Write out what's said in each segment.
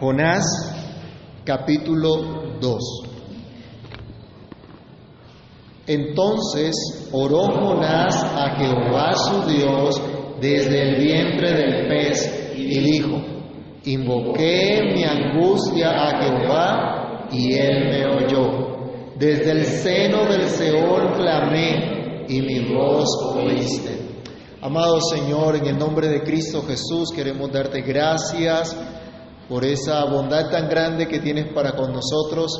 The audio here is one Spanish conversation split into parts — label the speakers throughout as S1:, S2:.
S1: Jonás capítulo 2. Entonces oró Jonás a Jehová su Dios desde el vientre del pez y dijo, invoqué mi angustia a Jehová y él me oyó. Desde el seno del Seol clamé y mi voz oíste. Amado Señor, en el nombre de Cristo Jesús queremos darte gracias por esa bondad tan grande que tienes para con nosotros,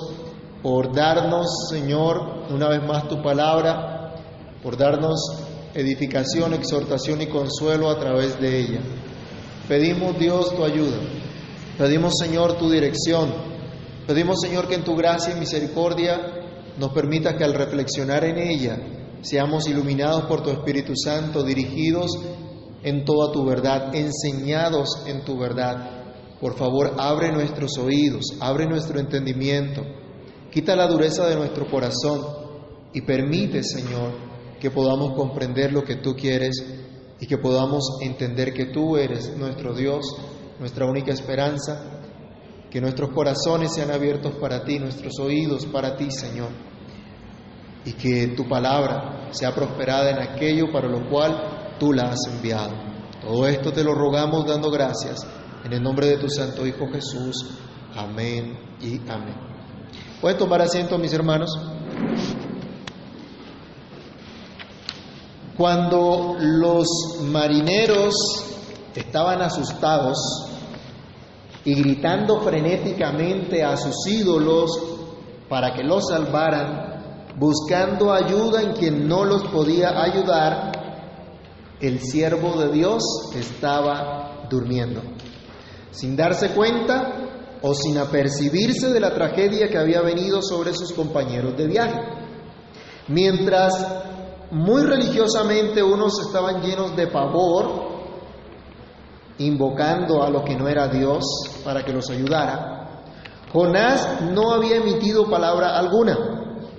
S1: por darnos, Señor, una vez más tu palabra, por darnos edificación, exhortación y consuelo a través de ella. Pedimos, Dios, tu ayuda. Pedimos, Señor, tu dirección. Pedimos, Señor, que en tu gracia y misericordia nos permita que al reflexionar en ella seamos iluminados por tu Espíritu Santo, dirigidos en toda tu verdad, enseñados en tu verdad. Por favor, abre nuestros oídos, abre nuestro entendimiento, quita la dureza de nuestro corazón y permite, Señor, que podamos comprender lo que tú quieres y que podamos entender que tú eres nuestro Dios, nuestra única esperanza, que nuestros corazones sean abiertos para ti, nuestros oídos para ti, Señor, y que tu palabra sea prosperada en aquello para lo cual tú la has enviado. Todo esto te lo rogamos dando gracias en el nombre de tu Santo Hijo Jesús. Amén y amén. ¿Pueden tomar asiento, mis hermanos? Cuando los marineros estaban asustados y gritando frenéticamente a sus ídolos para que los salvaran, buscando ayuda en quien no los podía ayudar, el siervo de Dios estaba durmiendo. Sin darse cuenta o sin apercibirse de la tragedia que había venido sobre sus compañeros de viaje. Mientras muy religiosamente unos estaban llenos de pavor, invocando a lo que no era Dios para que los ayudara, Jonás no había emitido palabra alguna,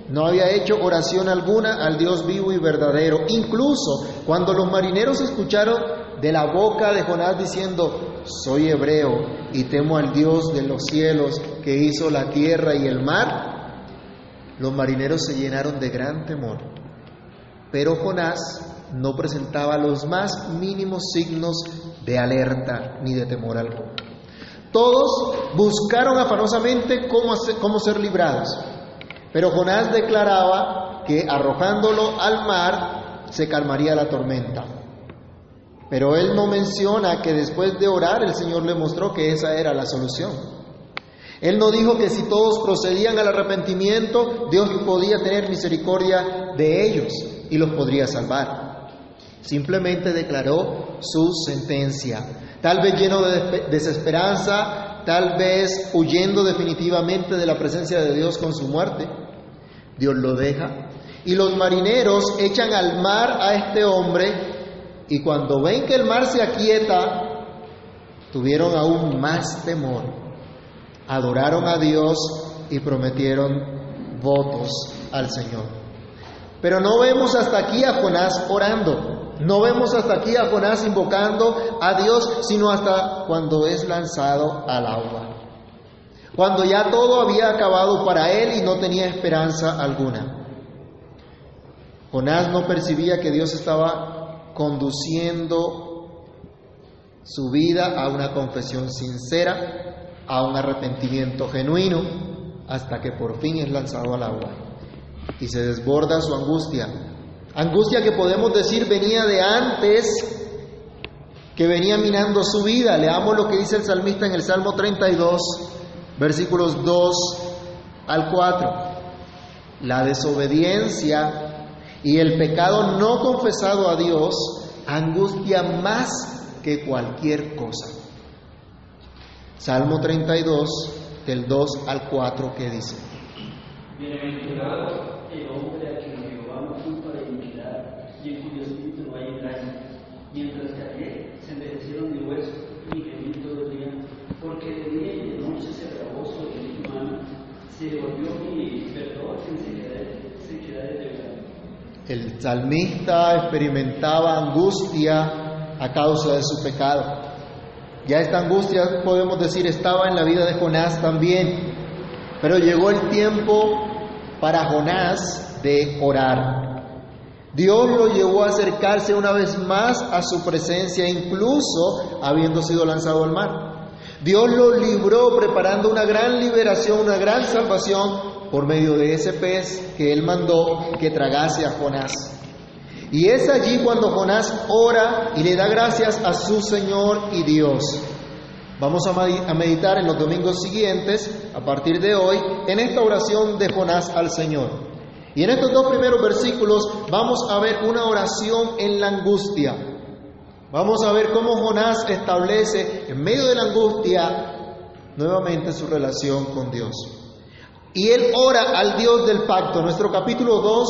S1: no había hecho oración alguna al Dios vivo y verdadero. Incluso cuando los marineros escucharon de la boca de Jonás diciendo, soy hebreo y temo al Dios de los cielos que hizo la tierra y el mar, los marineros se llenaron de gran temor. Pero Jonás no presentaba los más mínimos signos de alerta ni de temor alguno. Todos buscaron afanosamente cómo, cómo ser librados, pero Jonás declaraba que arrojándolo al mar se calmaría la tormenta. Pero él no menciona que después de orar el Señor le mostró que esa era la solución. Él no dijo que si todos procedían al arrepentimiento, Dios podía tener misericordia de ellos y los podría salvar. Simplemente declaró su sentencia. Tal vez lleno de desesperanza, tal vez huyendo definitivamente de la presencia de Dios con su muerte. Dios lo deja. Y los marineros echan al mar a este hombre y cuando ven que el mar se aquieta, tuvieron aún más temor. Adoraron a Dios y prometieron votos al Señor. Pero no vemos hasta aquí a Jonás orando. No vemos hasta aquí a Jonás invocando a Dios, sino hasta cuando es lanzado al agua. Cuando ya todo había acabado para él y no tenía esperanza alguna. Jonás no percibía que Dios estaba conduciendo su vida a una confesión sincera, a un arrepentimiento genuino, hasta que por fin es lanzado al agua y se desborda su angustia. Angustia que podemos decir venía de antes, que venía minando su vida. Leamos lo que dice el salmista en el Salmo 32, versículos 2 al 4. La desobediencia y el pecado no confesado a Dios angustia más que cualquier cosa. Salmo 32, del 2 al 4, que dice.
S2: Bienaventurado el hombre a quien Jehová no culpa de iniquidad y en cuyo espíritu no hay engaño. Mientras que ayer se envejecieron de hueso y gemir todo el día, porque de día y de noche se acabó su espíritu humano, se volvió mi perdón en sequedad de verdad.
S1: El salmista experimentaba angustia a causa de su pecado. Ya esta angustia, podemos decir, estaba en la vida de Jonás también. Pero llegó el tiempo para Jonás de orar. Dios lo llevó a acercarse una vez más a su presencia, incluso habiendo sido lanzado al mar. Dios lo libró preparando una gran liberación, una gran salvación por medio de ese pez que él mandó que tragase a Jonás. Y es allí cuando Jonás ora y le da gracias a su Señor y Dios. Vamos a meditar en los domingos siguientes, a partir de hoy, en esta oración de Jonás al Señor. Y en estos dos primeros versículos vamos a ver una oración en la angustia. Vamos a ver cómo Jonás establece en medio de la angustia nuevamente su relación con Dios. Y él ora al Dios del pacto. Nuestro capítulo 2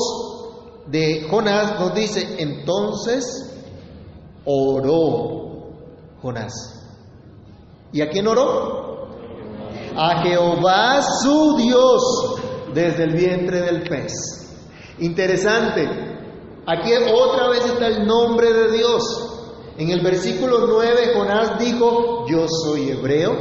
S1: de Jonás nos dice, entonces oró Jonás. ¿Y a quién oró? A Jehová su Dios desde el vientre del pez. Interesante. Aquí otra vez está el nombre de Dios. En el versículo 9 Jonás dijo, yo soy hebreo,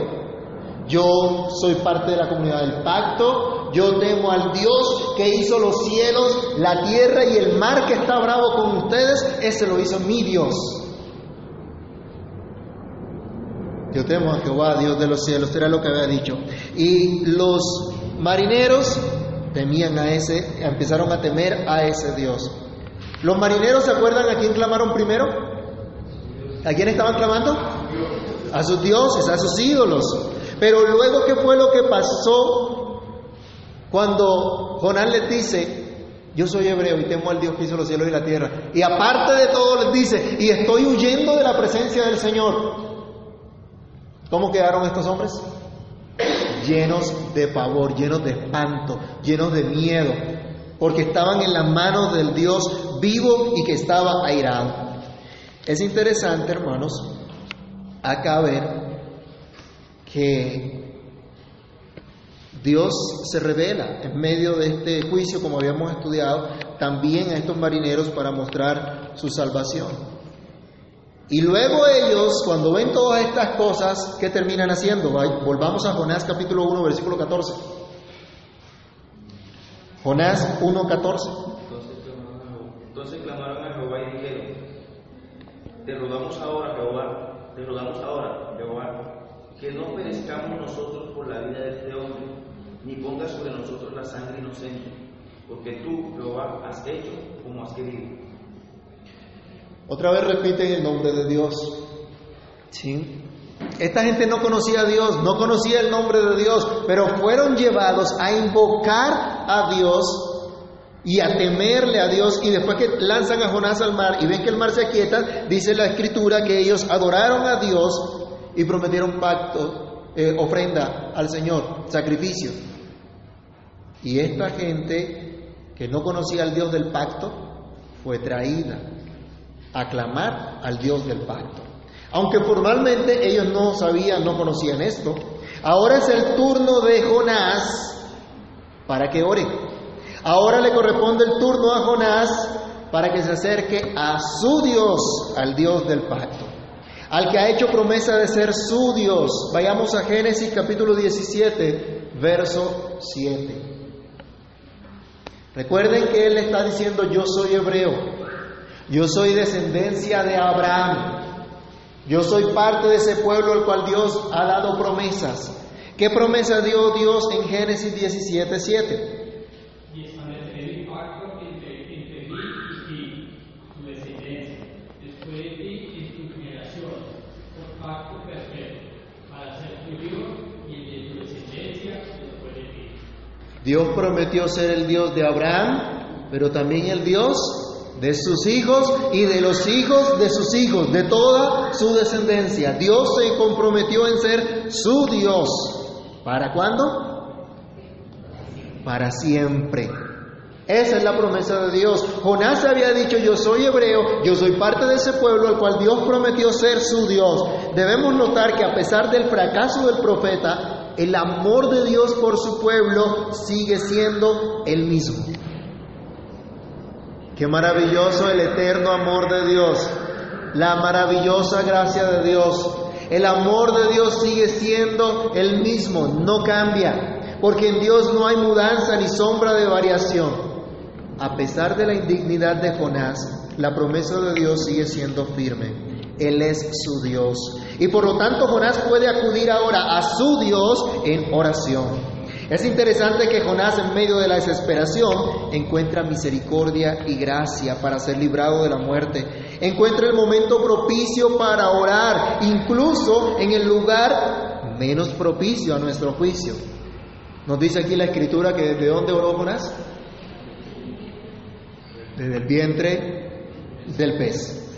S1: yo soy parte de la comunidad del pacto, yo temo al Dios que hizo los cielos, la tierra y el mar que está bravo con ustedes, ese lo hizo mi Dios. Yo temo a Jehová, Dios de los cielos, era lo que había dicho. Y los marineros temían a ese, empezaron a temer a ese Dios. Los marineros se acuerdan a quién clamaron primero? ¿A quién estaban clamando? A sus dioses, a sus ídolos. Pero luego, ¿qué fue lo que pasó cuando Jonás les dice, yo soy hebreo y temo al Dios que hizo los cielos y la tierra? Y aparte de todo les dice, y estoy huyendo de la presencia del Señor. ¿Cómo quedaron estos hombres? Llenos de pavor, llenos de espanto, llenos de miedo, porque estaban en las manos del Dios vivo y que estaba airado. Es interesante, hermanos, acá ver que Dios se revela en medio de este juicio, como habíamos estudiado, también a estos marineros para mostrar su salvación. Y luego ellos, cuando ven todas estas cosas, ¿qué terminan haciendo? Volvamos a Jonás capítulo 1, versículo 14. Jonás 1, 14.
S3: Entonces clamaron a Jehová y dijeron, te rogamos ahora, Jehová, te rogamos ahora, Jehová, que no perezcamos nosotros por la vida de este hombre, ni pongas sobre nosotros la sangre inocente, porque tú, Jehová, has hecho como has querido.
S1: Otra vez repiten el nombre de Dios. ¿Sí? Esta gente no conocía a Dios, no conocía el nombre de Dios, pero fueron llevados a invocar a Dios y a temerle a Dios. Y después que lanzan a Jonás al mar y ven que el mar se aquieta, dice la escritura que ellos adoraron a Dios y prometieron pacto, eh, ofrenda al Señor, sacrificio. Y esta gente que no conocía al Dios del pacto fue traída a clamar al Dios del pacto. Aunque formalmente ellos no sabían, no conocían esto, ahora es el turno de Jonás para que ore. Ahora le corresponde el turno a Jonás para que se acerque a su Dios, al Dios del pacto al que ha hecho promesa de ser su Dios. Vayamos a Génesis capítulo 17, verso 7. Recuerden que él está diciendo, yo soy hebreo, yo soy descendencia de Abraham, yo soy parte de ese pueblo al cual Dios ha dado promesas. ¿Qué promesa dio Dios en Génesis 17, 7? Dios prometió ser el Dios de Abraham, pero también el Dios de sus hijos y de los hijos de sus hijos, de toda su descendencia. Dios se comprometió en ser su Dios. ¿Para cuándo? Para siempre. Esa es la promesa de Dios. Jonás había dicho, yo soy hebreo, yo soy parte de ese pueblo al cual Dios prometió ser su Dios. Debemos notar que a pesar del fracaso del profeta, el amor de Dios por su pueblo sigue siendo el mismo. Qué maravilloso el eterno amor de Dios, la maravillosa gracia de Dios, El amor de Dios sigue siendo el mismo, no cambia, porque en Dios no hay mudanza ni sombra de variación. A pesar de la indignidad de Jonás, la promesa de Dios sigue siendo firme. Él es su Dios. Y por lo tanto Jonás puede acudir ahora a su Dios en oración. Es interesante que Jonás en medio de la desesperación encuentra misericordia y gracia para ser librado de la muerte. Encuentra el momento propicio para orar, incluso en el lugar menos propicio a nuestro juicio. Nos dice aquí la escritura que desde dónde oró Jonás? Desde el vientre del pez.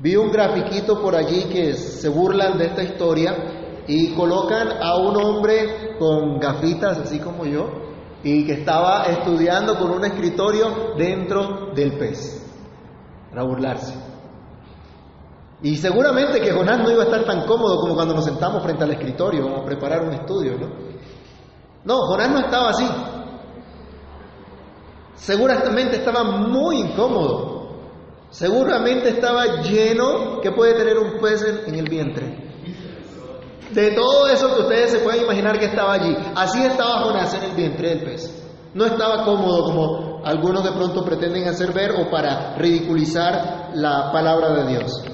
S1: Vi un grafiquito por allí que se burlan de esta historia y colocan a un hombre con gafitas, así como yo, y que estaba estudiando con un escritorio dentro del pez, para burlarse. Y seguramente que Jonás no iba a estar tan cómodo como cuando nos sentamos frente al escritorio a preparar un estudio, ¿no? No, Jonás no estaba así. Seguramente estaba muy incómodo. Seguramente estaba lleno que puede tener un pez en el vientre de todo eso que ustedes se pueden imaginar que estaba allí. Así estaba Jonás en el vientre del pez. No estaba cómodo como algunos de pronto pretenden hacer ver o para ridiculizar la palabra de Dios.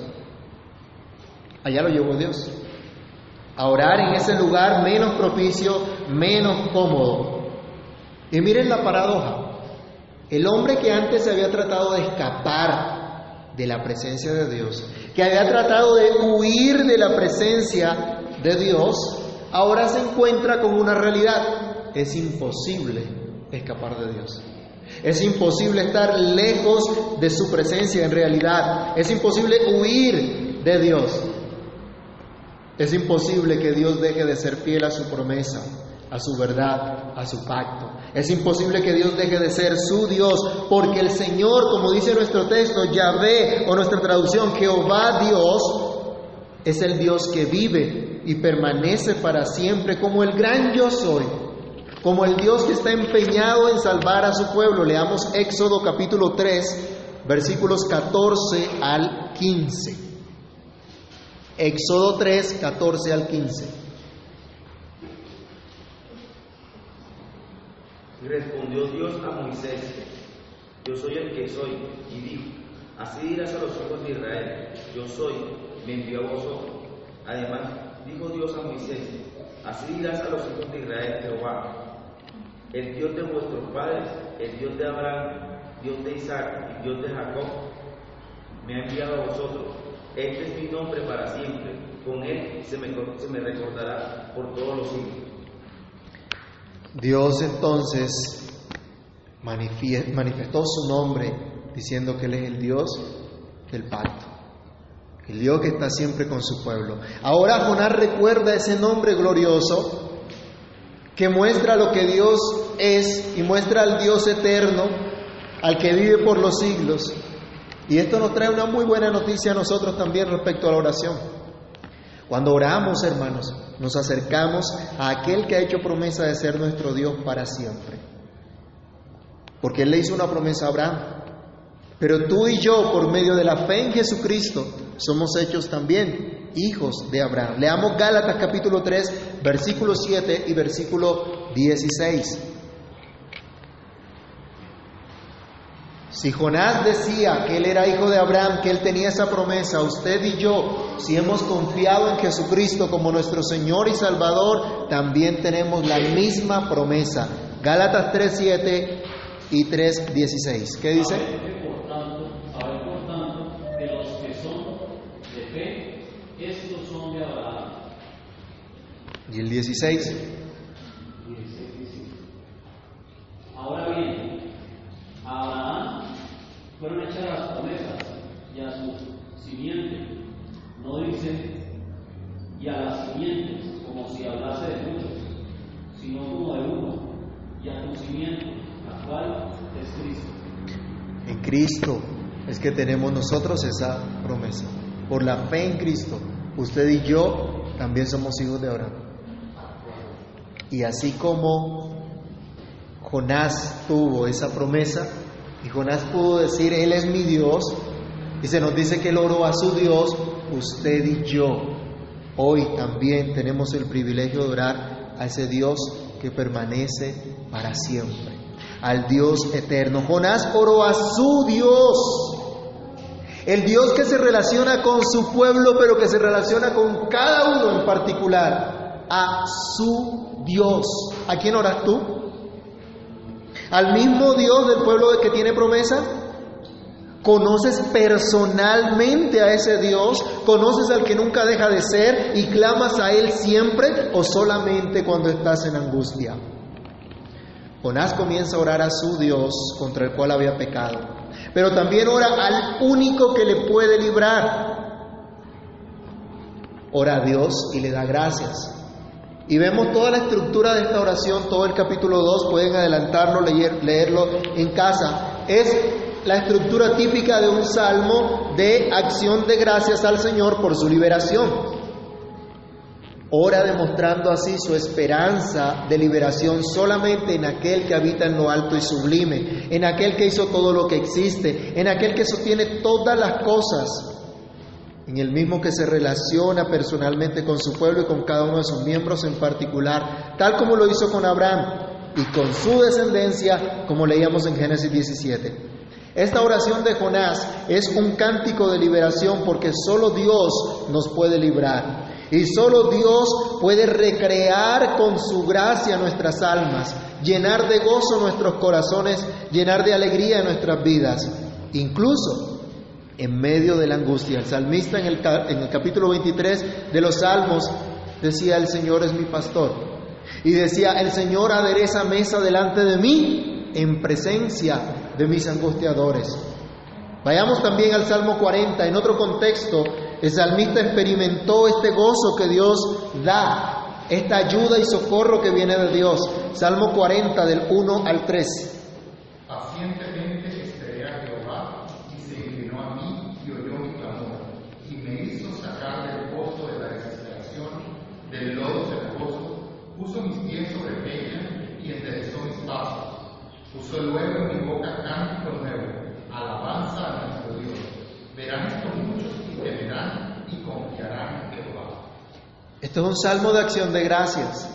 S1: Allá lo llevó Dios. A orar en ese lugar menos propicio, menos cómodo. Y miren la paradoja. El hombre que antes se había tratado de escapar de la presencia de Dios, que había tratado de huir de la presencia de Dios, ahora se encuentra con una realidad. Es imposible escapar de Dios. Es imposible estar lejos de su presencia en realidad. Es imposible huir de Dios. Es imposible que Dios deje de ser fiel a su promesa, a su verdad, a su pacto. Es imposible que Dios deje de ser su Dios, porque el Señor, como dice nuestro texto, Yahvé o nuestra traducción, Jehová Dios, es el Dios que vive y permanece para siempre como el gran yo soy, como el Dios que está empeñado en salvar a su pueblo. Leamos Éxodo capítulo 3, versículos 14 al 15. Éxodo 3, 14 al 15.
S3: Y respondió Dios a Moisés, yo soy el que soy, y dijo, así dirás a los hijos de Israel, yo soy, me envió a vosotros. Además, dijo Dios a Moisés, así dirás a los hijos de Israel Jehová, el Dios de vuestros padres, el Dios de Abraham, Dios de Isaac y Dios de Jacob, me ha enviado a vosotros. Este es mi nombre para siempre, con él se me, se me recordará por todos los siglos.
S1: Dios entonces manifestó su nombre diciendo que Él es el Dios del pacto. El Dios que está siempre con su pueblo. Ahora Jonás recuerda ese nombre glorioso que muestra lo que Dios es y muestra al Dios eterno, al que vive por los siglos. Y esto nos trae una muy buena noticia a nosotros también respecto a la oración. Cuando oramos, hermanos, nos acercamos a aquel que ha hecho promesa de ser nuestro Dios para siempre. Porque Él le hizo una promesa a Abraham. Pero tú y yo, por medio de la fe en Jesucristo, somos hechos también hijos de Abraham. Leamos Gálatas capítulo 3, versículo 7 y versículo 16. Si Jonás decía que él era hijo de Abraham, que él tenía esa promesa, usted y yo, si hemos confiado en Jesucristo como nuestro Señor y Salvador, también tenemos la misma promesa. Gálatas 3, 7 y 3, 16. ¿Qué dice? Y el 16.
S2: Ahora bien, Abraham fueron hechas las promesas y a su simiente, no dice y a las simientes, como si hablase de muchos, sino como de uno, y a tu simiente, la cual es Cristo.
S1: En Cristo es que tenemos nosotros esa promesa. Por la fe en Cristo, usted y yo también somos hijos de Abraham. Y así como Jonás tuvo esa promesa, y Jonás pudo decir, Él es mi Dios, Y se nos dice que él oró a su Dios, usted y yo. Hoy también tenemos el privilegio de orar a ese Dios que permanece para siempre, al Dios eterno. Jonás oró a su Dios, el Dios que se relaciona con su pueblo, pero que se relaciona con cada uno en particular, a su Dios. ¿A quién oras tú? ¿Al mismo Dios del pueblo que tiene promesa? ¿Conoces personalmente a ese Dios? ¿Conoces al que nunca deja de ser y clamas a Él siempre o solamente cuando estás en angustia? Jonás comienza a orar a su Dios contra el cual había pecado, pero también ora al único que le puede librar. Ora a Dios y le da gracias. Y vemos toda la estructura de esta oración, todo el capítulo 2, pueden adelantarlo, leer, leerlo en casa. Es la estructura típica de un salmo de acción de gracias al Señor por su liberación. Ora demostrando así su esperanza de liberación solamente en aquel que habita en lo alto y sublime, en aquel que hizo todo lo que existe, en aquel que sostiene todas las cosas, en el mismo que se relaciona personalmente con su pueblo y con cada uno de sus miembros en particular, tal como lo hizo con Abraham y con su descendencia, como leíamos en Génesis 17. Esta oración de Jonás es un cántico de liberación porque solo Dios nos puede librar. Y solo Dios puede recrear con su gracia nuestras almas, llenar de gozo nuestros corazones, llenar de alegría nuestras vidas, incluso en medio de la angustia. El salmista en el, en capítulo 23 de los Salmos decía, el Señor es mi pastor. Y decía, el Señor adereza mesa delante de mí en presencia de mis angustiadores. Vayamos también al Salmo 40. En otro contexto, el salmista experimentó este gozo que Dios da, esta ayuda y socorro que viene de Dios. Salmo 40 del 1 al 3.
S4: Pacientemente esperé a Jehová y se inclinó a mí y oyó mi clamor y me hizo sacar del pozo de la desesperación, del lodo cenagoso, puso mis pies sobre ella y enderezó mis pasos Puso luego en mi boca cántico nuevo, alabanza a nuestro Dios. Verán esto muchos y temerán y confiarán en Jehová.
S1: Esto es un salmo de acción de gracias.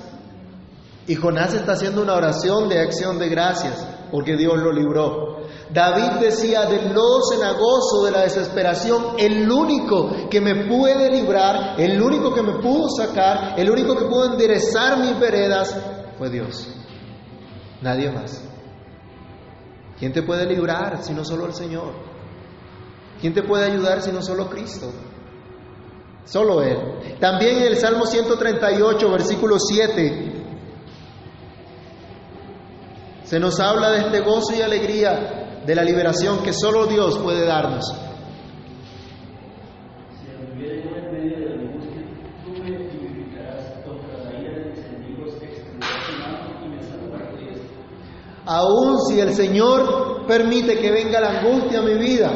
S1: Y Jonás está haciendo una oración de acción de gracias porque Dios lo libró. David decía, del lodo cenagoso de la desesperación, el único que me puede librar, el único que me pudo sacar, el único que pudo enderezar mis veredas, fue Dios. Nadie más. ¿Quién te puede librar si no solo el Señor? ¿Quién te puede ayudar si no solo Cristo? Solo Él. También en el Salmo 138, versículo 7, se nos habla de este gozo y alegría de la liberación que solo Dios puede darnos. Aún si el Señor permite que venga la angustia a mi vida,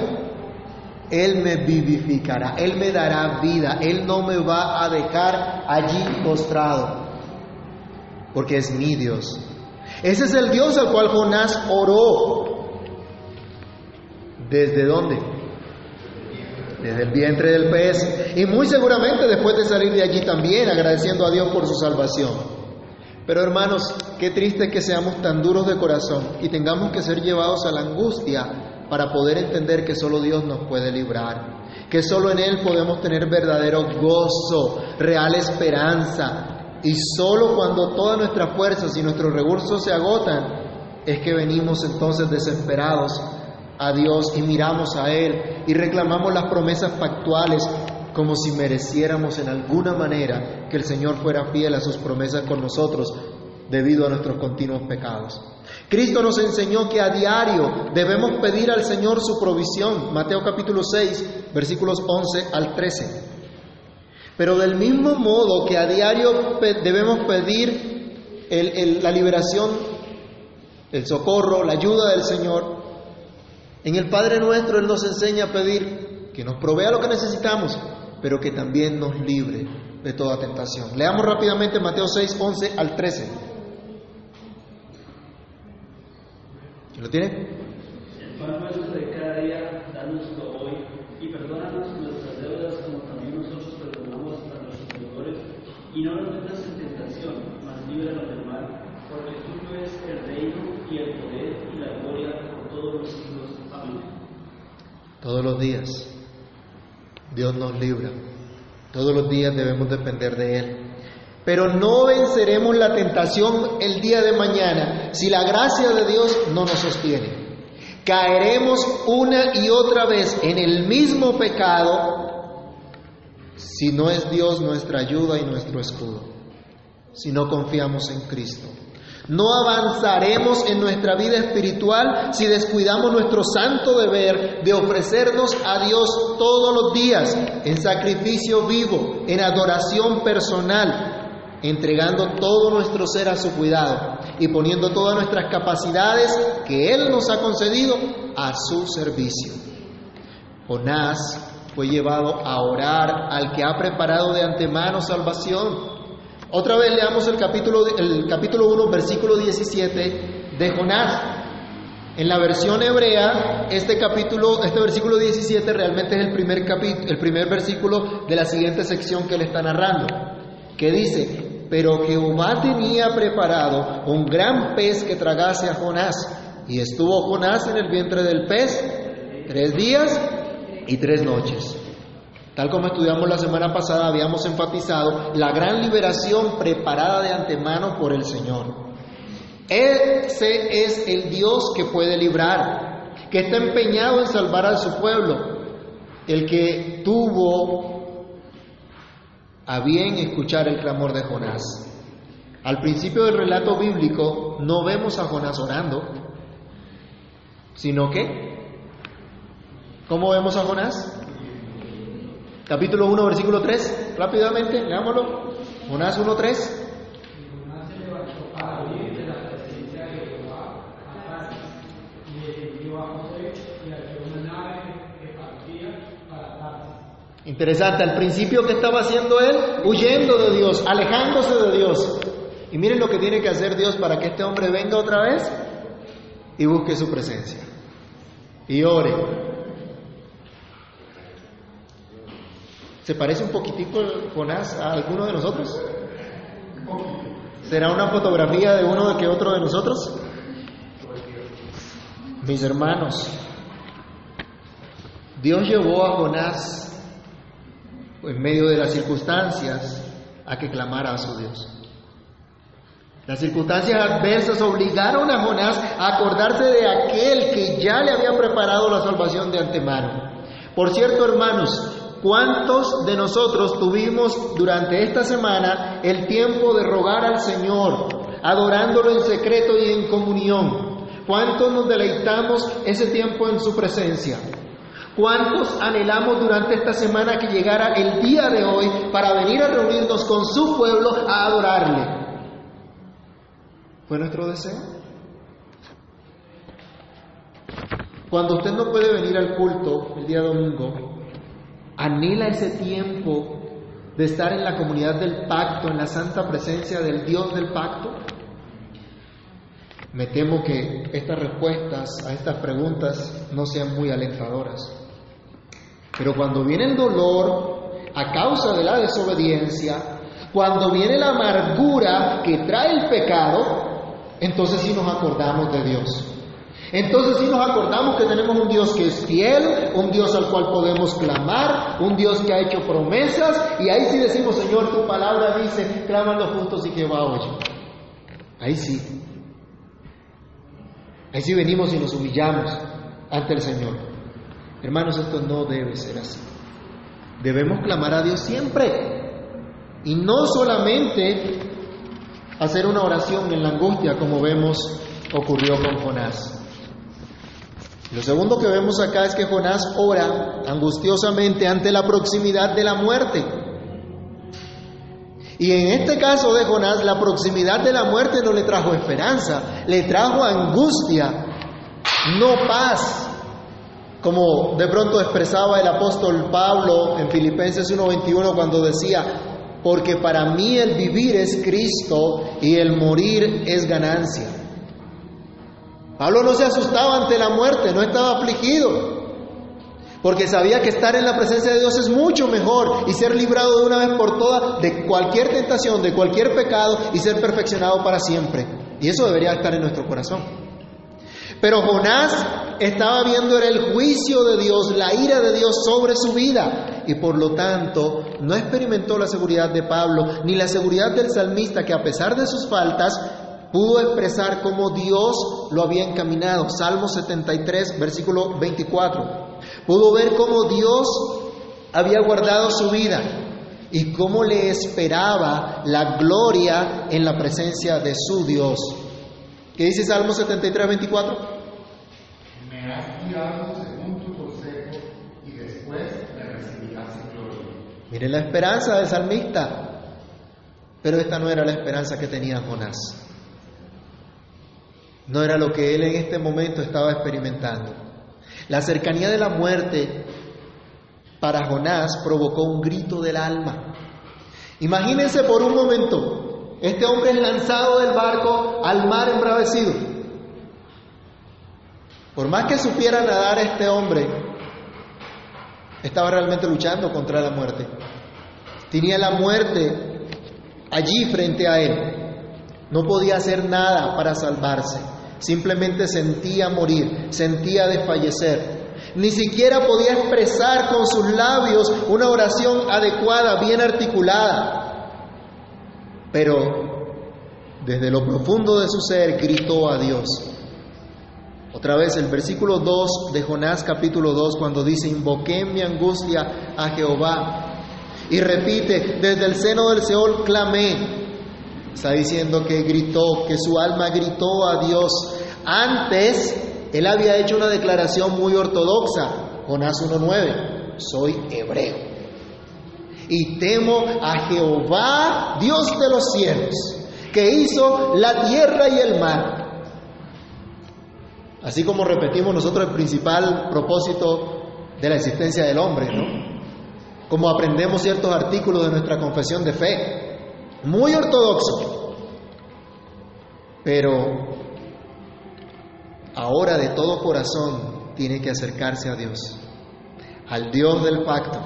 S1: Él me vivificará, Él me dará vida, Él no me va a dejar allí postrado, porque es mi Dios. Ese es el Dios al cual Jonás oró. ¿Desde dónde? Desde el vientre del pez. Y muy seguramente después de salir de allí también agradeciendo a Dios por su salvación. Pero hermanos, qué triste que seamos tan duros de corazón y tengamos que ser llevados a la angustia para poder entender que solo Dios nos puede librar, que solo en Él podemos tener verdadero gozo, real esperanza. Y solo cuando todas nuestras fuerzas y nuestros recursos se agotan, es que venimos entonces desesperados a Dios y miramos a Él y reclamamos las promesas factuales como si mereciéramos en alguna manera que el Señor fuera fiel a sus promesas con nosotros debido a nuestros continuos pecados. Cristo nos enseñó que a diario debemos pedir al Señor su provisión, Mateo capítulo 6, versículos 11 al 13. Pero del mismo modo que a diario debemos pedir la liberación, el socorro, la ayuda del Señor, en el Padre nuestro Él nos enseña a pedir que nos provea lo que necesitamos, pero que también nos libre de toda tentación. Leamos rápidamente Mateo 6, 11 al 13. ¿Lo tiene?
S2: El pan nuestro de cada día, danoslo hoy y perdónanos nuestras deudas como también nosotros perdonamos a nuestros deudores y no nos metas en tentación, mas líbranos del mal, porque tuyo es el reino y el poder y la gloria por todos los siglos. Amén.
S1: Todos los días Dios nos libra. Todos los días debemos depender de Él. Pero no venceremos la tentación el día de mañana si la gracia de Dios no nos sostiene. Caeremos una y otra vez en el mismo pecado si no es Dios nuestra ayuda y nuestro escudo, si no confiamos en Cristo. No avanzaremos en nuestra vida espiritual si descuidamos nuestro santo deber de ofrecernos a Dios todos los días en sacrificio vivo, en adoración personal, entregando todo nuestro ser a su cuidado y poniendo todas nuestras capacidades que Él nos ha concedido a su servicio. Jonás fue llevado a orar al que ha preparado de antemano salvación otra vez leamos el capítulo, el capítulo 1, versículo 17 de Jonás. En la versión hebrea, este capítulo, este versículo 17 realmente es el primer, capítulo, el primer versículo de la siguiente sección que le está narrando, que dice, pero Jehová tenía preparado un gran pez que tragase a Jonás, y estuvo Jonás en el vientre del pez tres días y tres noches. Tal como estudiamos la semana pasada, habíamos enfatizado la gran liberación preparada de antemano por el Señor. Ese es el Dios que puede librar, que está empeñado en salvar a su pueblo, el que tuvo a bien escuchar el clamor de Jonás. Al principio del relato bíblico no vemos a Jonás orando, sino que, ¿cómo vemos a Jonás? Capítulo 1, versículo 3, rápidamente, leámoslo. Jonás 1, 3. Interesante, al principio que estaba haciendo él, huyendo de Dios, alejándose de Dios. Y miren lo que tiene que hacer Dios para que este hombre venga otra vez y busque su presencia. Y ore, ¿Se parece un poquitico Jonás a alguno de nosotros? ¿Será una fotografía de uno de que otro de nosotros? Mis hermanos, Dios llevó a Jonás en medio de las circunstancias a que clamara a su Dios. Las circunstancias adversas obligaron a Jonás a acordarse de aquel que ya le había preparado la salvación de antemano. Por cierto, hermanos, ¿Cuántos de nosotros tuvimos durante esta semana el tiempo de rogar al Señor, adorándolo en secreto y en comunión? ¿Cuántos nos deleitamos ese tiempo en su presencia? ¿Cuántos anhelamos durante esta semana que llegara el día de hoy para venir a reunirnos con su pueblo a adorarle? ¿Fue nuestro deseo? Cuando usted no puede venir al culto el día domingo, anhela ese tiempo de estar en la comunidad del pacto, en la santa presencia del Dios del pacto? Me temo que estas respuestas a estas preguntas no sean muy alentadoras. Pero cuando viene el dolor a causa de la desobediencia, cuando viene la amargura que trae el pecado, entonces sí nos acordamos de Dios. Entonces sí nos acordamos que tenemos un Dios que es fiel, un Dios al cual podemos clamar, un Dios que ha hecho promesas, y ahí sí decimos, Señor, tu palabra dice, claman los justos y Jehová oye. Ahí sí. Ahí sí venimos y nos humillamos ante el Señor. Hermanos, esto no debe ser así. Debemos clamar a Dios siempre. Y no solamente hacer una oración en la angustia como vemos ocurrió con Jonás. Lo segundo que vemos acá es que Jonás ora angustiosamente ante la proximidad de la muerte. Y en este caso de Jonás, la proximidad de la muerte no le trajo esperanza, le trajo angustia, no paz, como de pronto expresaba el apóstol Pablo en Filipenses 1:21 cuando decía, porque para mí el vivir es Cristo y el morir es ganancia. Pablo no se asustaba ante la muerte, no estaba afligido. porque sabía que estar en la presencia de Dios es mucho mejor y ser librado de una vez por todas de cualquier tentación, de cualquier pecado y ser perfeccionado para siempre. Y eso debería estar en nuestro corazón. Pero Jonás estaba viendo el juicio de Dios, la ira de Dios sobre su vida y por lo tanto no experimentó la seguridad de Pablo ni la seguridad del salmista que a pesar de sus faltas pudo expresar cómo Dios lo había encaminado. Salmo 73, versículo 24. Pudo ver cómo Dios había guardado su vida y cómo le esperaba la gloria en la presencia de su Dios. ¿Qué dice Salmo 73, 24?
S4: Me has guiado según tu consejo y después me recibirás en gloria.
S1: Mire la esperanza del salmista. Pero esta no era la esperanza que tenía Jonás. No era lo que él en este momento estaba experimentando. La cercanía de la muerte para Jonás provocó un grito del alma. Imagínense por un momento, este hombre es lanzado del barco al mar embravecido. Por más que supiera nadar este hombre, estaba realmente luchando contra la muerte. Tenía la muerte allí frente a él. No podía hacer nada para salvarse. Simplemente sentía morir, sentía desfallecer. Ni siquiera podía expresar con sus labios una oración adecuada, bien articulada. Pero desde lo profundo de su ser gritó a Dios. Otra vez el versículo 2 de Jonás capítulo 2 cuando dice, invoqué en mi angustia a Jehová. Y repite, desde el seno del Seol clamé. Está diciendo que gritó, que su alma gritó a Dios. Antes, él había hecho una declaración muy ortodoxa, Jonás 1.9, soy hebreo. Y temo a Jehová, Dios de los cielos, que hizo la tierra y el mar. Así como repetimos nosotros el principal propósito de la existencia del hombre, ¿no? Como aprendemos ciertos artículos de nuestra confesión de fe muy ortodoxo, pero ahora de todo corazón tiene que acercarse a Dios, al Dios del pacto,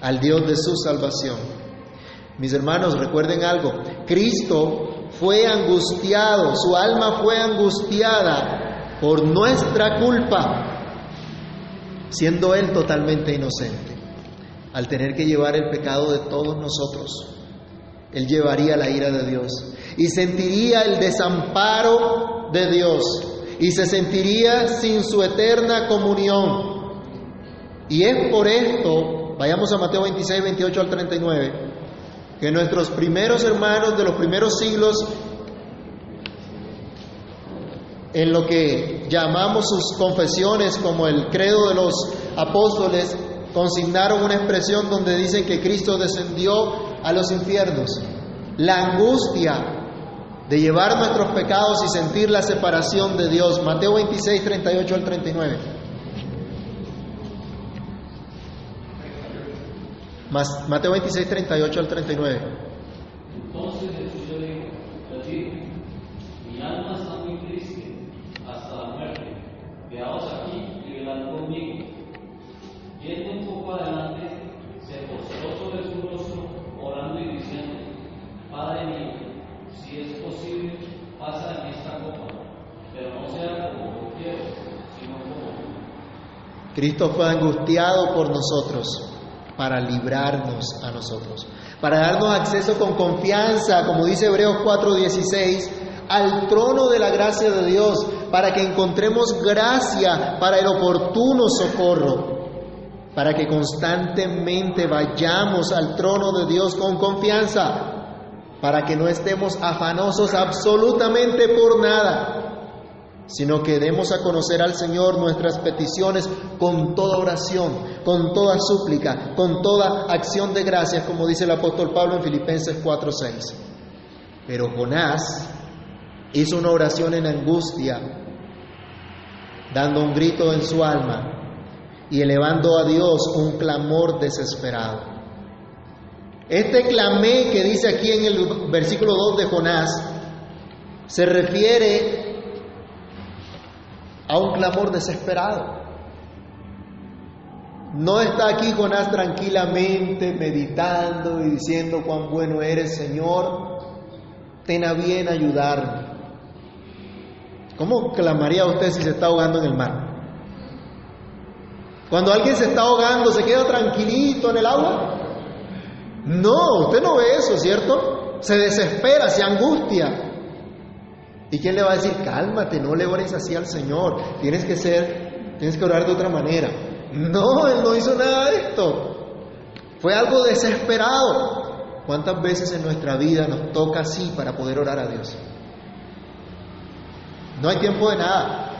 S1: al Dios de su salvación. Mis hermanos, recuerden algo, Cristo fue angustiado, su alma fue angustiada por nuestra culpa, siendo Él totalmente inocente, al tener que llevar el pecado de todos nosotros. Él llevaría la ira de Dios y sentiría el desamparo de Dios y se sentiría sin su eterna comunión. Y es por esto, vayamos a Mateo 26, 28 al 39, que nuestros primeros hermanos de los primeros siglos, en lo que llamamos sus confesiones como el credo de los apóstoles, consignaron una expresión donde dicen que Cristo descendió a los infiernos. La angustia de llevar nuestros pecados y sentir la separación de Dios. Mateo 26, 38 al 39. Mateo 26, 38 al 39.
S2: Entonces Jesús le dijo, dijo, mi alma está muy triste hasta la muerte. Es posible, pasa mí esta pero no como sino como.
S1: Cristo fue angustiado por nosotros para librarnos a nosotros, para darnos acceso con confianza, como dice Hebreos 4:16, al trono de la gracia de Dios, para que encontremos gracia para el oportuno socorro, para que constantemente vayamos al trono de Dios con confianza, para que no estemos afanosos absolutamente por nada, sino que demos a conocer al Señor nuestras peticiones con toda oración, con toda súplica, con toda acción de gracias, como dice el apóstol Pablo en Filipenses 4:6. Pero Jonás hizo una oración en angustia, dando un grito en su alma y elevando a Dios un clamor desesperado. Este clamé que dice aquí en el versículo 2 de Jonás se refiere a un clamor desesperado. No está aquí Jonás tranquilamente meditando y diciendo cuán bueno eres, Señor. Ten a bien ayudarme. ¿Cómo clamaría usted si se está ahogando en el mar? Cuando alguien se está ahogando, ¿se queda tranquilito en el agua? No, usted no ve eso, ¿cierto? Se desespera, se angustia. ¿Y quién le va a decir, cálmate, no le ores así al Señor, tienes que ser, tienes que orar de otra manera? No, Él no hizo nada de esto. Fue algo desesperado. ¿Cuántas veces en nuestra vida nos toca así para poder orar a Dios? No hay tiempo de nada.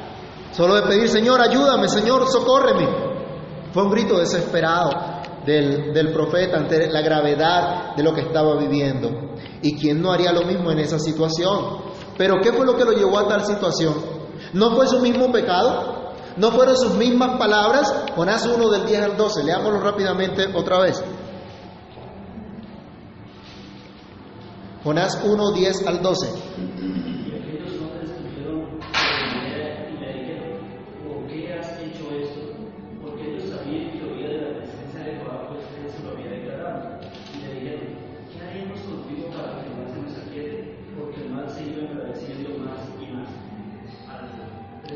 S1: Solo de pedir, Señor, ayúdame, Señor, socórreme. Fue un grito desesperado del, del, profeta ante la gravedad de lo que estaba viviendo. ¿Y quién no haría lo mismo en esa situación? Pero ¿qué fue lo que lo llevó a tal situación? ¿No fue su mismo pecado? ¿No fueron sus mismas palabras? Jonás 1 del 10 al 12, leámoslo rápidamente otra vez. Jonás 1, 10 al 12.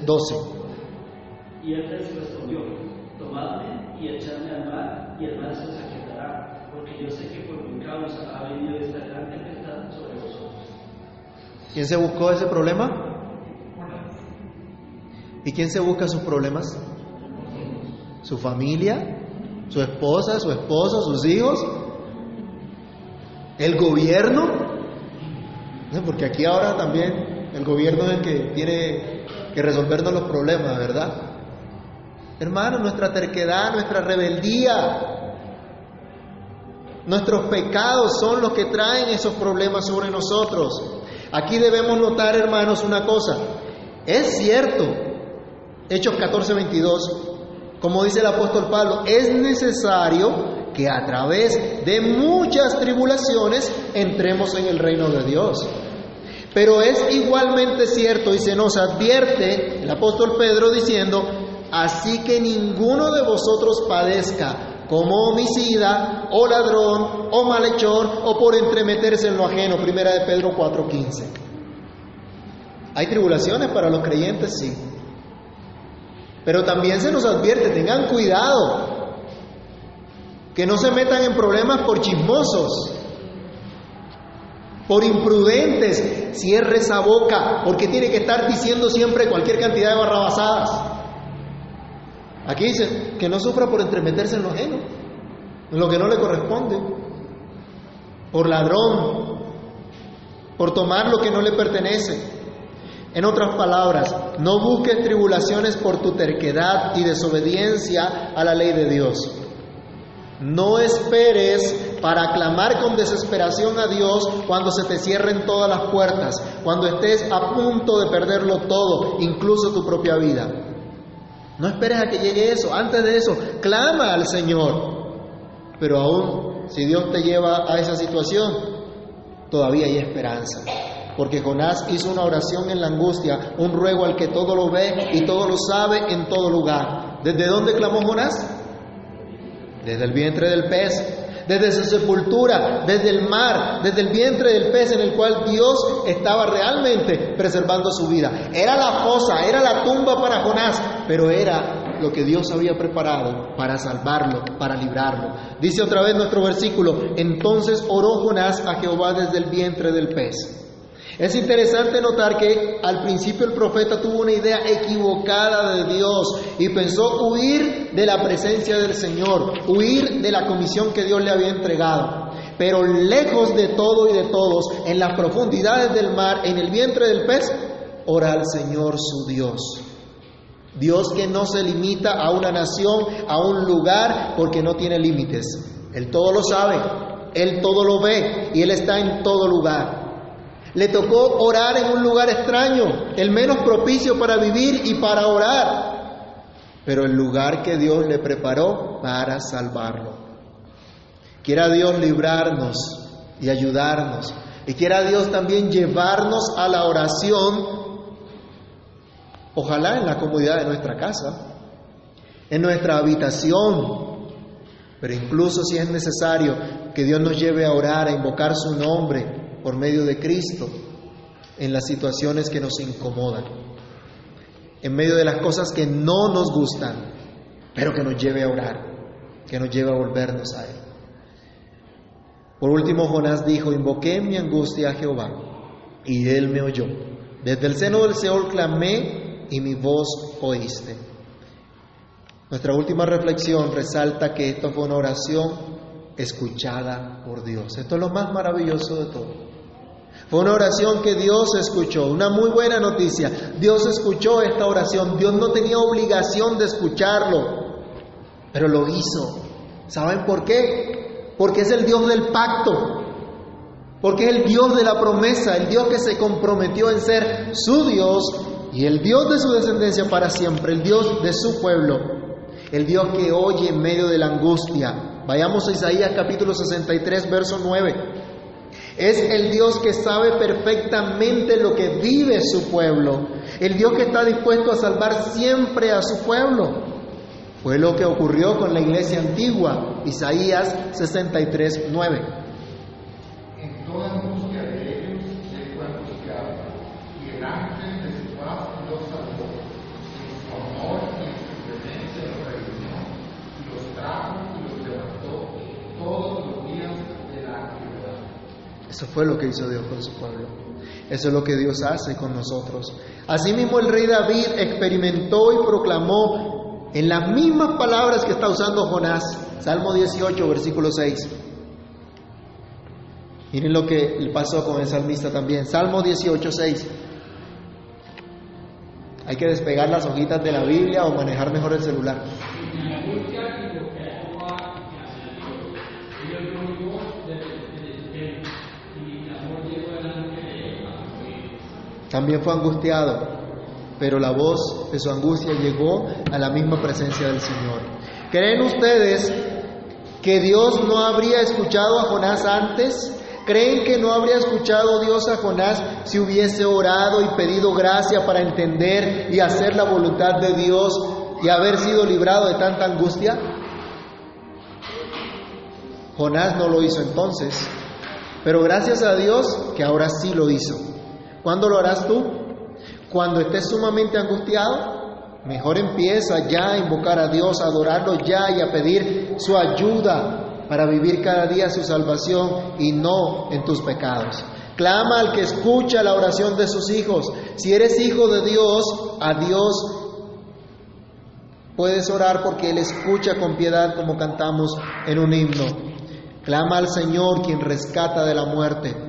S1: 12.
S2: Y él les respondió, tomadme y echadme al mar, y el mar se os aquietará, porque yo sé que por mi causa ha venido esta gran tempestad sobre vosotros.
S1: ¿Quién se buscó ese problema? ¿Y quién se busca sus problemas? ¿Su familia? ¿Su esposa? ¿Su esposo? ¿Sus hijos? ¿El gobierno? No, Porque aquí ahora también el gobierno es el que tiene que resolvernos los problemas, ¿verdad? Hermano, nuestra terquedad, nuestra rebeldía, nuestros pecados son los que traen esos problemas sobre nosotros. Aquí debemos notar, hermanos, una cosa. Es cierto, Hechos 14, 22, como dice el apóstol Pablo, es necesario que a través de muchas tribulaciones entremos en el reino de Dios. Pero es igualmente cierto y se nos advierte el apóstol Pedro diciendo, así que ninguno de vosotros padezca como homicida o ladrón o malhechor o por entremeterse en lo ajeno. Primera de Pedro 4:15. Hay tribulaciones para los creyentes, sí. Pero también se nos advierte, tengan cuidado, que no se metan en problemas por chismosos, por imprudentes, cierre esa boca, porque tiene que estar diciendo siempre cualquier cantidad de barrabasadas. Aquí dice que no sufra por entremeterse en lo ajeno, en lo que no le corresponde, por ladrón, por tomar lo que no le pertenece. En otras palabras, no busques tribulaciones por tu terquedad y desobediencia a la ley de Dios. No esperes para clamar con desesperación a Dios cuando se te cierren todas las puertas, cuando estés a punto de perderlo todo, incluso tu propia vida. No esperes a que llegue eso. Antes de eso, clama al Señor. Pero aún, si Dios te lleva a esa situación, todavía hay esperanza. Porque Jonás hizo una oración en la angustia, un ruego al que todo lo ve y todo lo sabe en todo lugar. ¿Desde dónde clamó Jonás? Desde el vientre del pez, desde su sepultura, desde el mar, desde el vientre del pez en el cual Dios estaba realmente preservando su vida. Era la fosa, era la tumba para Jonás, pero era lo que Dios había preparado para salvarlo, para librarlo. Dice otra vez nuestro versículo, entonces oró Jonás a Jehová desde el vientre del pez. Es interesante notar que al principio el profeta tuvo una idea equivocada de Dios y pensó huir de la presencia del Señor, huir de la comisión que Dios le había entregado. Pero lejos de todo y de todos, en las profundidades del mar, en el vientre del pez, ora al Señor su Dios. Dios que no se limita a una nación, a un lugar, porque no tiene límites. Él todo lo sabe, Él todo lo ve y Él está en todo lugar. Le tocó orar en un lugar extraño, el menos propicio para vivir y para orar, pero el lugar que Dios le preparó para salvarlo. Quiera Dios librarnos y ayudarnos, y quiera Dios también llevarnos a la oración, ojalá en la comodidad de nuestra casa, en nuestra habitación, Pero incluso si es necesario que Dios nos lleve a orar, a invocar su nombre por medio de Cristo en las situaciones que nos incomodan, en medio de las cosas que no nos gustan, pero que nos lleve a orar, que nos lleve a volvernos a Él. Por último, Jonás dijo, invoqué mi angustia a Jehová, y Él me oyó. Desde el seno del Seol clamé, y mi voz oíste. Nuestra última reflexión resalta que esto fue una oración escuchada por Dios. Esto es lo más maravilloso de todo. Fue una oración que Dios escuchó, una muy buena noticia. Dios escuchó esta oración, Dios no tenía obligación de escucharlo, pero lo hizo. ¿Saben por qué? Porque es el Dios del pacto, porque es el Dios de la promesa, el Dios que se comprometió en ser su Dios y el Dios de su descendencia para siempre, el Dios de su pueblo el Dios que oye en medio de la angustia. Vayamos a Isaías capítulo 63, verso 9. Es el Dios que sabe perfectamente lo que vive su pueblo, el Dios que está dispuesto a salvar siempre a su pueblo. Fue lo que ocurrió con la iglesia antigua, Isaías 63, 9.
S4: En toda angustia de ellos se fue angustiado, y el ángel de su paz los salvó. En su amor y en su clemencia los redimió, y los trajo y los levantó todos los días de la antigüedad.
S1: Eso fue lo que hizo Dios con su pueblo. Eso es lo que Dios hace con nosotros. Asimismo el rey David experimentó y proclamó en las mismas palabras que está usando Jonás, Salmo 18, versículo 6. Miren lo que pasó con el salmista también, Salmo 18, 6. Hay que despegar las hojitas de la Biblia o manejar mejor el celular. También fue angustiado, pero la voz de su angustia llegó a la misma presencia del Señor. ¿Creen ustedes que Dios no habría escuchado a Jonás antes? ¿Creen que no habría escuchado Dios a Jonás si hubiese orado y pedido gracia para entender y hacer la voluntad de Dios y haber sido librado de tanta angustia? Jonás no lo hizo entonces, pero gracias a Dios que ahora sí lo hizo. ¿Cuándo lo harás tú? Cuando estés sumamente angustiado, mejor empieza ya a invocar a Dios, a adorarlo ya y a pedir su ayuda para vivir cada día su salvación y no en tus pecados. Clama al que escucha la oración de sus hijos. Si eres hijo de Dios, a Dios puedes orar porque Él escucha con piedad como cantamos en un himno. Clama al Señor quien rescata de la muerte.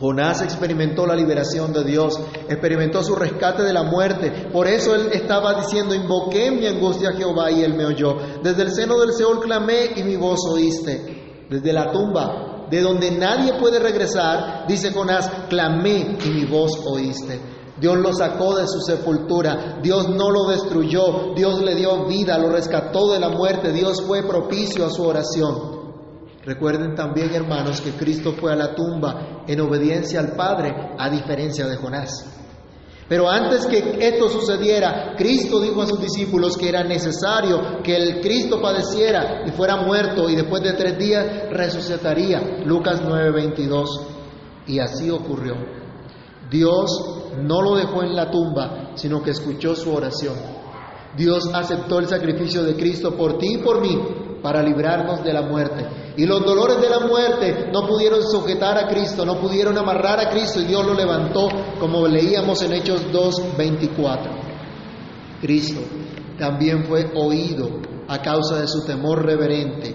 S1: Jonás experimentó la liberación de Dios, experimentó su rescate de la muerte. Por eso él estaba diciendo, invoqué en mi angustia a Jehová y él me oyó. Desde el seno del Seol clamé y mi voz oíste. Desde la tumba, de donde nadie puede regresar, dice Jonás, clamé y mi voz oíste. Dios lo sacó de su sepultura, Dios no lo destruyó, Dios le dio vida, lo rescató de la muerte, Dios fue propicio a su oración. Recuerden también, hermanos, que Cristo fue a la tumba en obediencia al Padre, a diferencia de Jonás. Pero antes que esto sucediera, Cristo dijo a sus discípulos que era necesario que el Cristo padeciera y fuera muerto y después de tres días resucitaría. Lucas 9:22. Y así ocurrió. Dios no lo dejó en la tumba, sino que escuchó su oración. Dios aceptó el sacrificio de Cristo por ti y por mí para librarnos de la muerte. Y los dolores de la muerte no pudieron sujetar a Cristo, no pudieron amarrar a Cristo y Dios lo levantó como leíamos en Hechos 2.24. Cristo también fue oído a causa de su temor reverente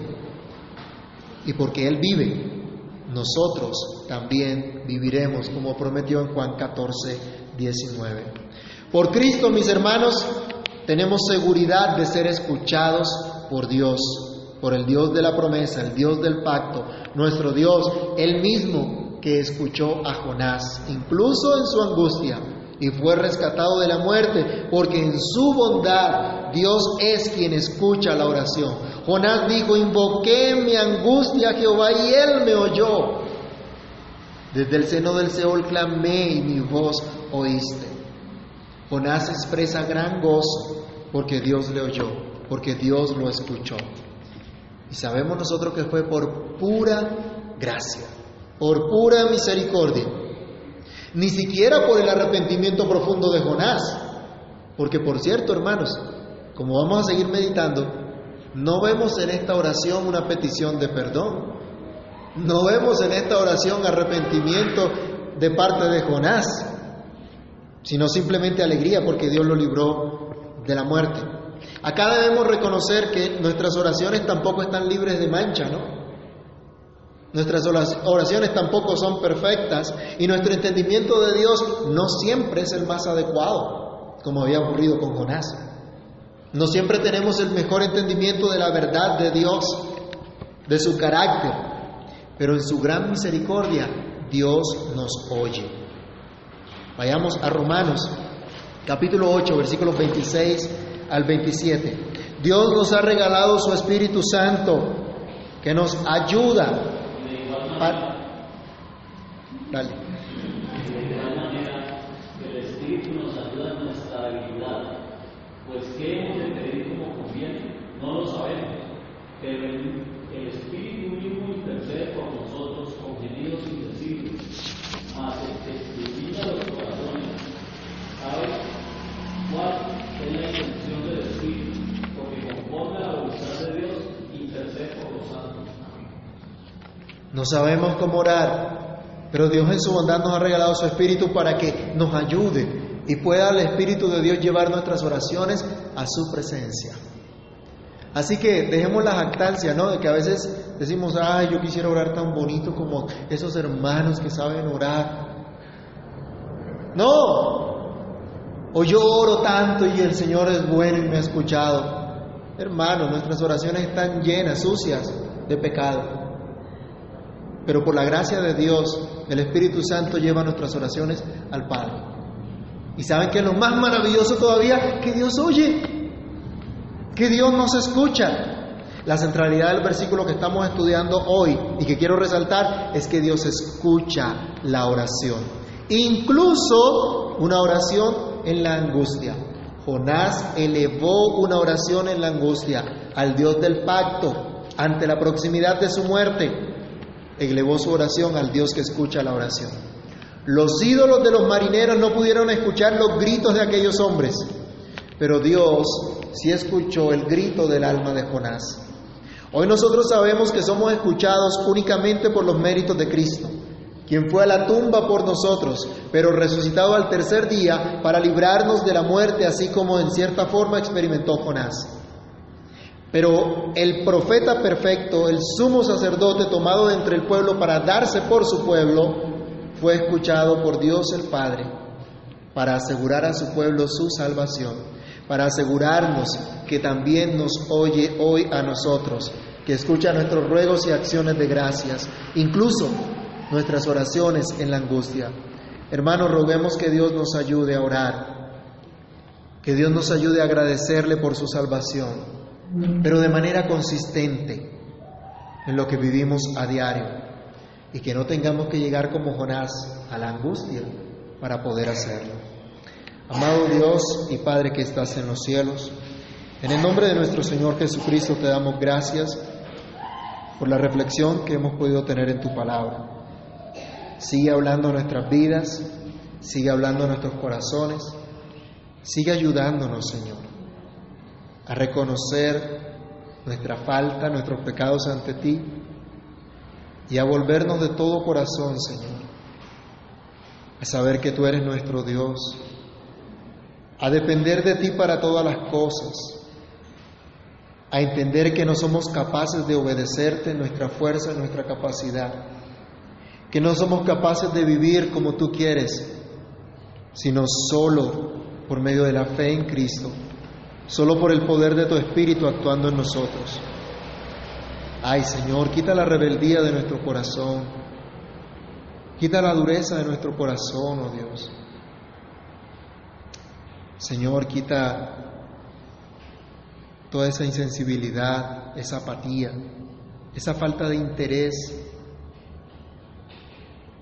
S1: y porque Él vive, nosotros también viviremos como prometió en Juan 14, 19. Por Cristo, mis hermanos, tenemos seguridad de ser escuchados por Dios, por el Dios de la promesa, el Dios del pacto, nuestro Dios, el mismo que escuchó a Jonás, incluso en su angustia, y fue rescatado de la muerte, porque en su bondad Dios es quien escucha la oración. Jonás dijo, invoqué mi angustia a Jehová y él me oyó. Desde el seno del Seol clamé y mi voz oíste. Jonás expresa gran gozo porque Dios le oyó, porque Dios lo escuchó. Y sabemos nosotros que fue por pura gracia, por pura misericordia. Ni siquiera por el arrepentimiento profundo de Jonás. Porque por cierto, hermanos, como vamos a seguir meditando, no vemos en esta oración una petición de perdón. No vemos en esta oración arrepentimiento de parte de Jonás, sino simplemente alegría porque Dios lo libró de la muerte. Acá debemos reconocer que nuestras oraciones tampoco están libres de mancha, ¿no? Nuestras oraciones tampoco son perfectas y nuestro entendimiento de Dios no siempre es el más adecuado, como había ocurrido con Jonás. No siempre tenemos el mejor entendimiento de la verdad de Dios, de su carácter, pero en su gran misericordia Dios nos oye. Vayamos a Romanos capítulo 8, versículos 26 al 27. Dios nos ha regalado su Espíritu Santo que nos ayuda. A... Dale.
S2: De igual manera, el Espíritu nos ayuda en nuestra debilidad, pues ¿qué hemos de pedir como conviene? No lo sabemos, pero el, el Espíritu mismo intercede por nosotros con gemidos indecibles, mas el que escudriña los corazones sabe cuál es la intención del Espíritu, porque conforme a la voluntad de Dios intercede por los santos.
S1: No sabemos cómo orar, pero Dios en su bondad nos ha regalado su Espíritu para que nos ayude y pueda el Espíritu de Dios llevar nuestras oraciones a su presencia. Así que dejemos la jactancia, ¿no? De que a veces decimos, ay, yo quisiera orar tan bonito como esos hermanos que saben orar. No, o yo oro tanto y el Señor es bueno y me ha escuchado. Hermano, nuestras oraciones están llenas, sucias de pecado. Pero por la gracia de Dios, el Espíritu Santo lleva nuestras oraciones al Padre. Y saben que lo más maravilloso todavía, que Dios oye, que Dios nos escucha. La centralidad del versículo que estamos estudiando hoy y que quiero resaltar es que Dios escucha la oración. Incluso una oración en la angustia. Jonás elevó una oración en la angustia al Dios del pacto ante la proximidad de su muerte. Elevó su oración al Dios que escucha la oración. Los ídolos de los marineros no pudieron escuchar los gritos de aquellos hombres, pero Dios sí escuchó el grito del alma de Jonás. Hoy nosotros sabemos que somos escuchados únicamente por los méritos de Cristo, quien fue a la tumba por nosotros, pero resucitado al tercer día para librarnos de la muerte, así como en cierta forma experimentó Jonás. Pero el profeta perfecto, el sumo sacerdote tomado de entre el pueblo para darse por su pueblo, fue escuchado por Dios el Padre para asegurar a su pueblo su salvación, para asegurarnos que también nos oye hoy a nosotros, que escucha nuestros ruegos y acciones de gracias, incluso nuestras oraciones en la angustia. Hermanos, roguemos que Dios nos ayude a orar, que Dios nos ayude a agradecerle por su salvación, pero de manera consistente en lo que vivimos a diario y que no tengamos que llegar como Jonás a la angustia para poder hacerlo. Amado Dios y Padre que estás en los cielos, en el nombre de nuestro Señor Jesucristo te damos gracias por la reflexión que hemos podido tener en tu palabra. Sigue hablando nuestras vidas, sigue hablando nuestros corazones, sigue ayudándonos, Señor, a reconocer nuestra falta, nuestros pecados ante ti y a volvernos de todo corazón, Señor, a saber que tú eres nuestro Dios, a depender de ti para todas las cosas, a entender que no somos capaces de obedecerte en nuestra fuerza, en nuestra capacidad, que no somos capaces de vivir como tú quieres, sino solo por medio de la fe en Cristo, solo por el poder de tu Espíritu actuando en nosotros. Ay Señor, quita la rebeldía de nuestro corazón, quita la dureza de nuestro corazón, oh Dios. Señor, quita toda esa insensibilidad, esa apatía, esa falta de interés.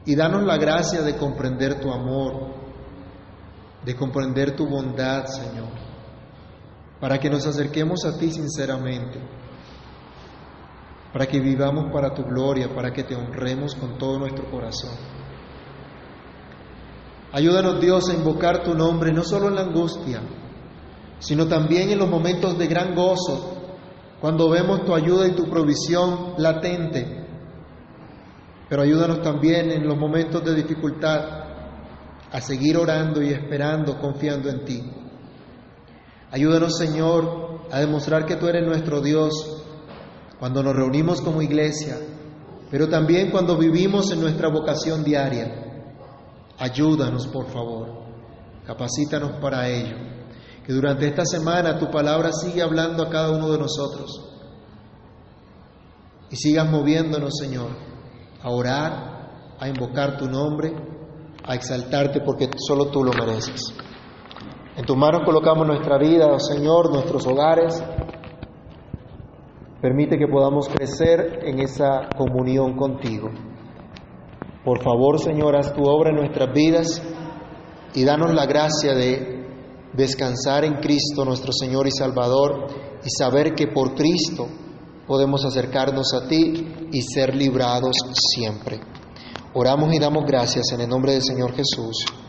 S1: Y danos la gracia de comprender tu amor, de comprender tu bondad, Señor, para que nos acerquemos a ti sinceramente para que vivamos para tu gloria, para que te honremos con todo nuestro corazón. Ayúdanos Dios a invocar tu nombre no solo en la angustia, sino también en los momentos de gran gozo, cuando vemos tu ayuda y tu provisión latente. Pero ayúdanos también en los momentos de dificultad a seguir orando y esperando, confiando en ti. Ayúdanos, Señor, a demostrar que tú eres nuestro Dios cuando nos reunimos como iglesia, pero también cuando vivimos en nuestra vocación diaria. Ayúdanos, por favor. Capacítanos para ello. Que durante esta semana tu palabra siga hablando a cada uno de nosotros. Y sigas moviéndonos, Señor, a orar, a invocar tu nombre, a exaltarte porque solo tú lo mereces. En tus manos colocamos nuestra vida, Señor, nuestros hogares. Permite que podamos crecer en esa comunión contigo. Por favor, Señor, haz tu obra en nuestras vidas y danos la gracia de descansar en Cristo, nuestro Señor y Salvador, y saber que por Cristo podemos acercarnos a ti y ser librados siempre. Oramos y damos gracias en el nombre del Señor Jesús.